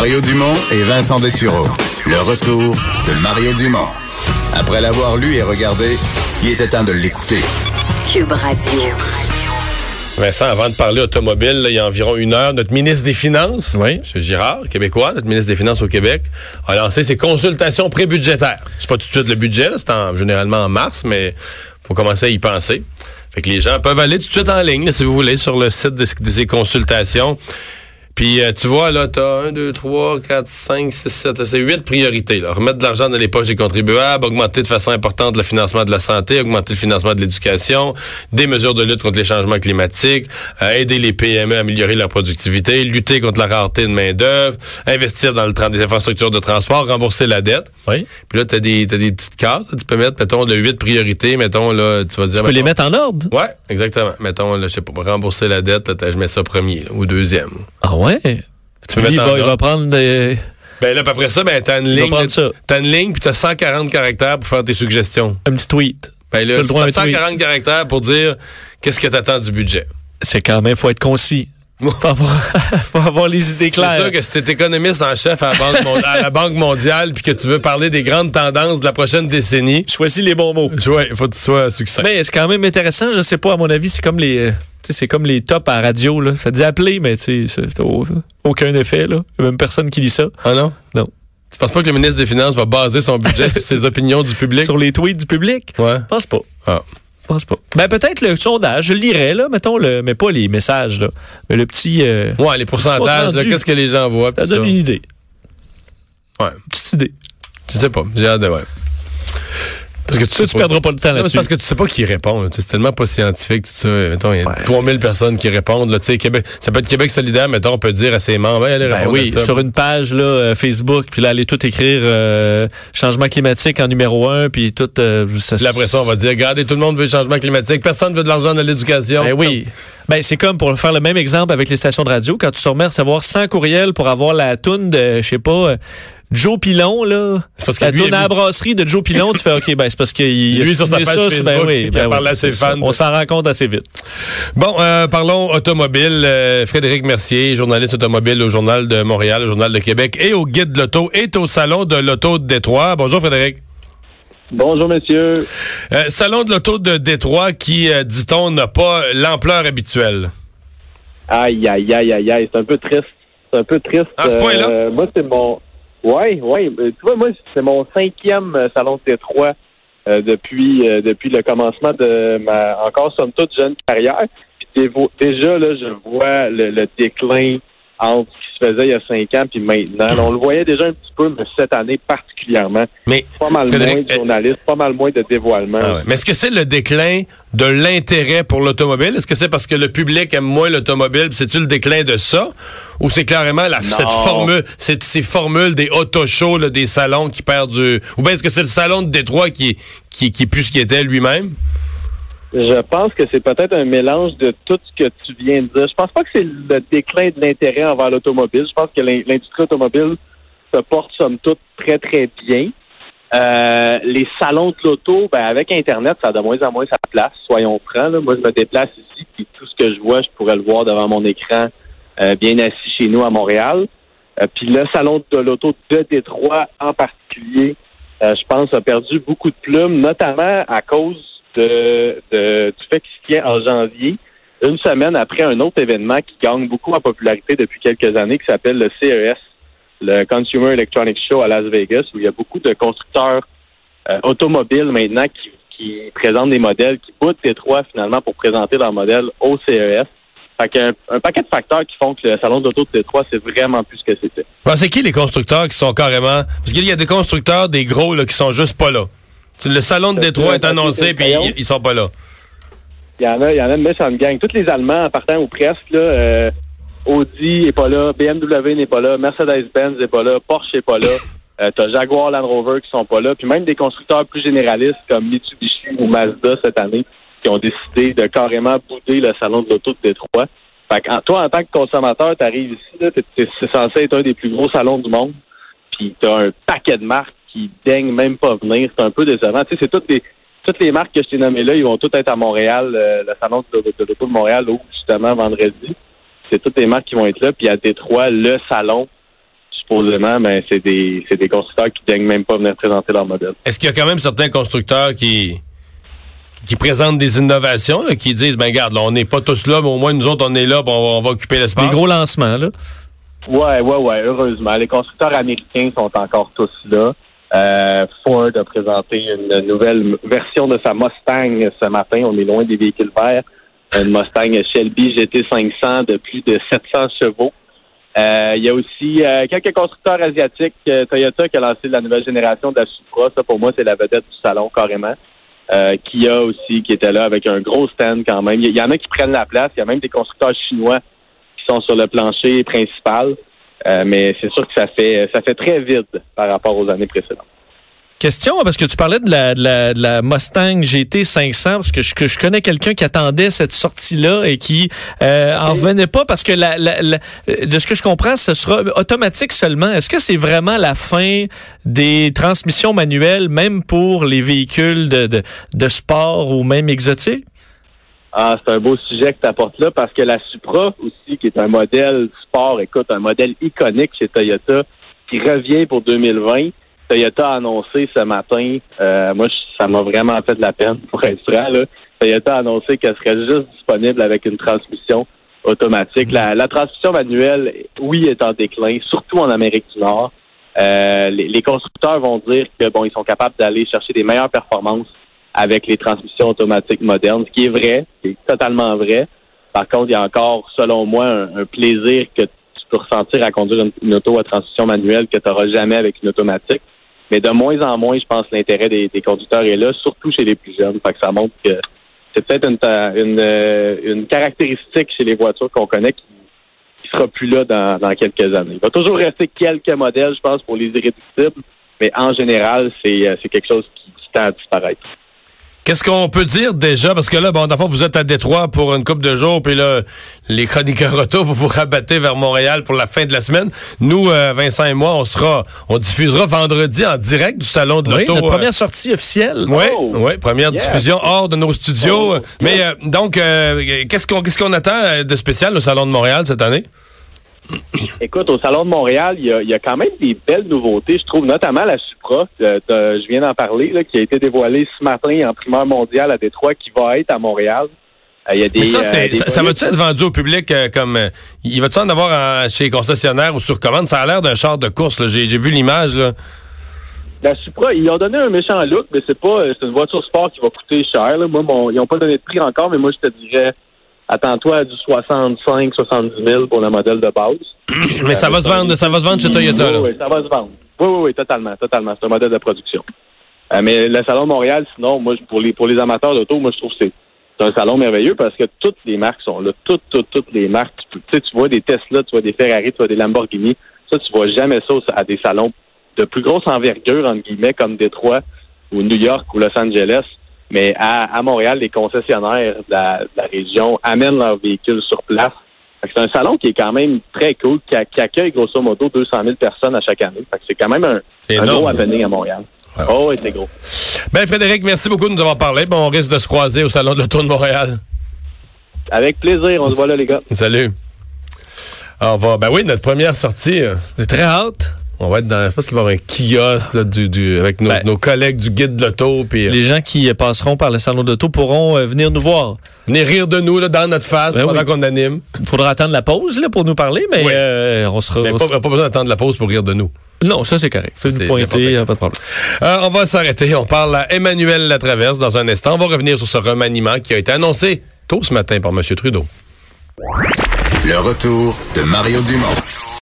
Mario Dumont et Vincent Dessureau. Le retour de Mario Dumont. Après l'avoir lu et regardé, il était temps de l'écouter. Cube Radio. Vincent, avant de parler automobile, là, il y a environ une heure, notre ministre des Finances, Oui. M. Girard, québécois, notre ministre des Finances au Québec, a lancé ses consultations prébudgétaires. C'est pas tout de suite le budget, c'est en- généralement en mars, mais faut commencer à y penser. Fait que les gens peuvent aller tout de suite en ligne, là, si vous voulez, sur le site de, de ces consultations. Puis euh, tu vois, là, t'as 1, 2, 3, 4, 5, 6, 7, c'est 8 priorités. Là. Remettre de l'argent dans les poches des contribuables, augmenter de façon importante le financement de la santé, augmenter le financement de l'éducation, des mesures de lutte contre les changements climatiques, euh, aider les PME à améliorer leur productivité, lutter contre la rareté de main-d'œuvre, investir dans le des infrastructures de transport, rembourser la dette. Oui. Puis là, t'as des, t'as des petites cases. Tu peux mettre, mettons, de 8 priorités, mettons, là, tu vas dire... Tu peux les mettre en ordre? Ouais, exactement. Mettons, là, je sais pas, rembourser la dette, là, je mets ça premier, là, ou deuxième. Ah ouais? Tu peux Lui, il mettre va, il va ordre. prendre des... Ben là, après ça, ben t'as une ligne. T'as une ligne, puis t'as 140 caractères pour faire tes suggestions. un petit tweet. Ben là, T'as le droit à un t'as tweet. 140 caractères pour dire qu'est-ce que t'attends du budget. C'est quand même, faut être concis. Faut avoir, faut avoir les idées C'est claires. sûr que si t'es économiste en chef à la, Banque mon- à la Banque mondiale, puis que tu veux parler des grandes tendances de la prochaine décennie, Choisis les bons mots. ouais, il faut que tu sois succès. Mais c'est quand même intéressant. Je sais pas, à mon avis, c'est comme les, euh, tu sais, c'est comme les tops à la radio, là. Ça dit appeler, mais tu sais, c'est- c'est au- aucun effet, là. Il y a même personne qui lit ça. Ah non? Non. Tu penses pas que le ministre des Finances va baser son budget sur ses opinions du public? Sur les tweets du public? Ouais. Je pense pas. Ah. Je pense pas. Ben, peut-être le sondage, je le lirais, là, mettons, le, mais pas les messages, là. Mais le petit, euh, Ouais, les pourcentages, qu'est-ce que les gens voient? ça donne ça. une idée. Ouais. Petite idée. Je sais pas. J'ai hâte de, ouais. Parce que tu Ça, sais tu perdras pas le temps là-dessus. c'est parce que tu sais pas qui répond. Tu sais, C'est tellement pas scientifique, tout ça. Mettons, il y a Ouais. 3000 personnes qui répondent. Là, Tu sais, Québec, ça peut être Québec solidaire, mettons, on peut dire à ses membres, allez Ben oui, à ça. sur une page là, euh, Facebook, puis là, aller tout écrire euh, changement climatique en numéro un, puis tout. euh, ça, Puis après ça, on va dire, regardez, tout le monde veut le changement climatique, personne veut de l'argent dans l'éducation. Ben oui. Ben, c'est comme pour faire le même exemple avec les stations de radio, quand tu te remets à recevoir 100 courriels pour avoir la toune de, je sais pas, euh, Joe Pilon, là. C'est parce que la lui, toune il a à la brasserie de Joe Pilon, tu fais, OK, ben, c'est parce qu'il Lui, sur sa page ça, c'est- ben Facebook, oui, il ben a oui, parlé à ses c'est ça. fans. On s'en rend compte assez vite. Bon, euh, parlons automobile. Euh, Frédéric Mercier, journaliste automobile au Journal de Montréal, au Journal de Québec et au Guide de l'Auto, est au Salon de l'Auto de Détroit. Bonjour, Frédéric. Bonjour, monsieur. Euh, Salon de l'Auto de Détroit qui, euh, dit-on, n'a pas l'ampleur habituelle. Aïe, aïe, aïe, aïe, aïe. C'est un peu triste. C'est un peu triste. À ce point-là? Euh, moi, c'est mon. Ouais, ouais. euh, Tu vois, moi, c'est mon cinquième euh, salon de Détroit euh, depuis euh, depuis le commencement de ma encore somme toute jeune carrière. Puis déjà, là, je vois le, le déclin entre ce qui se faisait il y a cinq ans puis maintenant. On le voyait déjà un petit peu, mais cette année particulièrement. Mais Pas mal Frédéric, moins de journalistes, pas mal moins de dévoilements. Ah ouais. Mais est-ce que c'est le déclin de l'intérêt pour l'automobile? Est-ce que c'est parce que le public aime moins l'automobile? C'est-tu le déclin de ça? Ou c'est carrément la, cette formule, cette- ces formules des auto-shows, des salons qui perdent du... Ou bien est-ce que c'est le salon de Détroit qui, qui, qui est plus ce qu'il était lui-même? Je pense que c'est peut-être un mélange de tout ce que tu viens de dire. Je pense pas que c'est le déclin de l'intérêt envers l'automobile. Je pense que l'in- l'industrie automobile se porte somme toute très, très bien. Euh, les salons de l'auto, ben, avec Internet, ça a de moins en moins sa place, soyons francs. là. Moi, je me déplace ici, puis tout ce que je vois, je pourrais le voir devant mon écran, euh, bien assis chez nous à Montréal. Euh, puis le salon de l'auto de Détroit en particulier, euh, je pense, a perdu beaucoup de plumes, notamment à cause de, de- du fait qu'il se tient en janvier, une semaine après un autre événement qui gagne beaucoup en popularité depuis quelques années, qui s'appelle le CES, le Consumer Electronics Show à Las Vegas, où il y a beaucoup de constructeurs euh, automobiles maintenant qui, présentent des modèles, qui boutent Détroit finalement pour présenter leurs modèles au CES. Fait qu'un un paquet de facteurs qui font que le salon d'auto de Détroit, c'est vraiment plus ce que c'était. Bon, c'est qui les constructeurs qui sont carrément... Parce qu'il y a des constructeurs, des gros, là, qui sont juste pas là? Le salon de Détroit est annoncé, puis ils, ils sont pas là. Il y en a, il y en a une méchante gang. Tous les Allemands, en partant ou presque, là, euh, Audi n'est pas là, BMW n'est pas là, Mercedes-Benz n'est pas là, Porsche n'est pas là. Euh, T'as Jaguar Land Rover qui sont pas là. Puis même des constructeurs plus généralistes comme Mitsubishi ou Mazda cette année qui ont décidé de carrément bouder le salon de l'auto de Détroit. Fait que, toi, en tant que consommateur, tu arrives ici, c'est censé être un des plus gros salons du monde. Puis tu as un paquet de marques qui daignent même pas venir. C'est un peu décevant. Tu sais, c'est toutes les toutes les marques que je t'ai nommées là, ils vont toutes être à Montréal, euh, le salon de, de, de l'auto de Montréal, ouvre justement vendredi. C'est toutes les marques qui vont être là. Puis à Détroit, le salon, supposément, mais c'est des, c'est des constructeurs qui daignent même pas venir présenter leur modèle. Est-ce qu'il y a quand même certains constructeurs qui qui présentent des innovations, là, qui disent, ben regarde, là, on n'est pas tous là, mais au moins nous autres, on est là, puis on va, on va occuper l'espace? Des gros lancements, là. Ouais, ouais, ouais, heureusement. Les constructeurs américains sont encore tous là. Euh, Ford a présenté une nouvelle version de sa Mustang ce matin. On est loin des véhicules verts. Une Mustang Shelby GT500 de plus de 700 chevaux. Euh, il y a aussi euh, quelques constructeurs asiatiques. Euh, Toyota qui a lancé la nouvelle génération de la Supra. Ça, pour moi, c'est la vedette du salon, carrément. Euh, Kia aussi, qui était là avec un gros stand quand même. Il y, en a qui prennent la place. Il y a même des constructeurs chinois qui sont sur le plancher principal. Euh, mais c'est sûr que ça fait ça fait très vide par rapport aux années précédentes. Question, parce que tu parlais de la, de la, de la Mustang GT 500, parce que je, que je connais quelqu'un qui attendait cette sortie-là et qui euh, en revenait pas parce que la, la, la- de ce que je comprends, ce sera automatique seulement. Est-ce que c'est vraiment la fin des transmissions manuelles, même pour les véhicules de, de, de sport ou même exotiques? Ah, c'est un beau sujet que tu apportes là parce que la Supra aussi, qui est un modèle sport, écoute, un modèle iconique chez Toyota, qui revient pour 2020. Toyota a annoncé ce matin, euh, moi, ça m'a vraiment fait de la peine, pour être franc, là. Toyota a annoncé qu'elle serait juste disponible avec une transmission automatique. La, la transmission manuelle, oui, est en déclin, surtout en Amérique du Nord. Euh, les, les constructeurs vont dire que bon, ils sont capables d'aller chercher des meilleures performances avec les transmissions automatiques modernes, ce qui est vrai, c'est totalement vrai. Par contre, il y a encore, selon moi, un, plaisir que tu peux ressentir à conduire une, auto à transmission manuelle que tu n'auras jamais avec une automatique. Mais de moins en moins, je pense l'intérêt des, conducteurs est là, surtout chez les plus jeunes. Fait que ça montre que c'est peut-être une, une, euh, une caractéristique chez les voitures qu'on connaît qui, qui sera plus là dans, dans quelques années. Il va toujours rester quelques modèles, je pense, pour les irréductibles, mais en général, c'est euh, quelque chose qui tend à disparaître. Qu'est-ce qu'on peut dire déjà? Parce que là, bon, d'abord, vous êtes à Détroit pour une couple de jours, puis là, les chroniqueurs auto, vous vous rabattez vers Montréal pour la fin de la semaine. Nous, euh, Vincent et moi, on sera, on diffusera vendredi en direct du salon de Oui, l'auto. notre euh, première sortie officielle. Oui, Oh! oui, première Yeah. diffusion hors de nos studios. Oh, Mais euh, donc, euh, qu'est-ce qu'on qu'est-ce qu'on attend de spécial au salon de Montréal cette année? Écoute, au Salon de Montréal, il y a, il y a quand même des belles nouveautés, je trouve, notamment la Supra, euh, de- je viens d'en parler, là, qui a été dévoilée ce matin en primeur mondiale à Détroit, qui va être à Montréal. Euh, il y a des, Mais ça, euh, des ça, va-tu être vendu au public euh, comme... il va-tu en avoir en- chez les concessionnaires ou sur commande? Ça a l'air d'un char de course. J'ai j'ai vu l'image. là. La Supra, ils ont donné un méchant look, mais c'est pas, c'est une voiture sport qui va coûter cher. là. Moi, mon- ils n'ont pas donné de prix encore, mais moi, je te dirais, attends-toi à du 65, 70 000 pour le modèle de base. Mais ça va se vendre, ça va se vendre chez Toyota. là. Oui, oui, ça va se vendre. Oui, oui, oui, totalement, totalement. C'est un modèle de production. Euh, mais le Salon de Montréal, sinon, moi, pour les, pour les amateurs d'auto, moi, je trouve que c'est c'est un salon merveilleux parce que toutes les marques sont là. Toutes, toutes, toutes les marques. Tu, sais, tu vois des Tesla, tu vois des Ferrari, tu vois des Lamborghini. Ça, tu vois jamais ça à des salons de plus grosse envergure, entre guillemets, comme Détroit ou New York ou Los Angeles. Mais à, à Montréal, les concessionnaires de la, de la région amènent leurs véhicules sur place. C'est un salon qui est quand même très cool, qui, a- qui accueille grosso modo 200 000 personnes à chaque année. C'est quand même un, un gros happening à Montréal. Ouais. Oh, c'est gros. Ben, Frédéric, merci beaucoup de nous avoir parlé. Bon, on risque de se croiser au salon de l'auto de Montréal. Avec plaisir, on se voit là, les gars. Salut. Ah, On va, ben oui, notre première sortie, euh, C'est très hâte. On va être dans, je pense qu'il va y avoir un kiosque là, du, du, avec nos, Ben. nos collègues du guide de l'auto, puis euh, Les gens qui passeront par le salon d'auto pourront euh, venir nous voir. venir rire de nous là, dans notre face Ben pendant oui. qu'on anime. Il faudra attendre la pause là, pour nous parler, mais Oui. euh, on sera. Mais on pas, sera- pas besoin d'attendre la pause pour rire de nous. Non, ça c'est correct. Faites c'est nous pointer, pas de problème. Euh, on va s'arrêter. On parle à Emmanuel Latraverse dans un instant. On va revenir sur ce remaniement qui a été annoncé tôt ce matin par M. Trudeau. Le retour de Mario Dumont.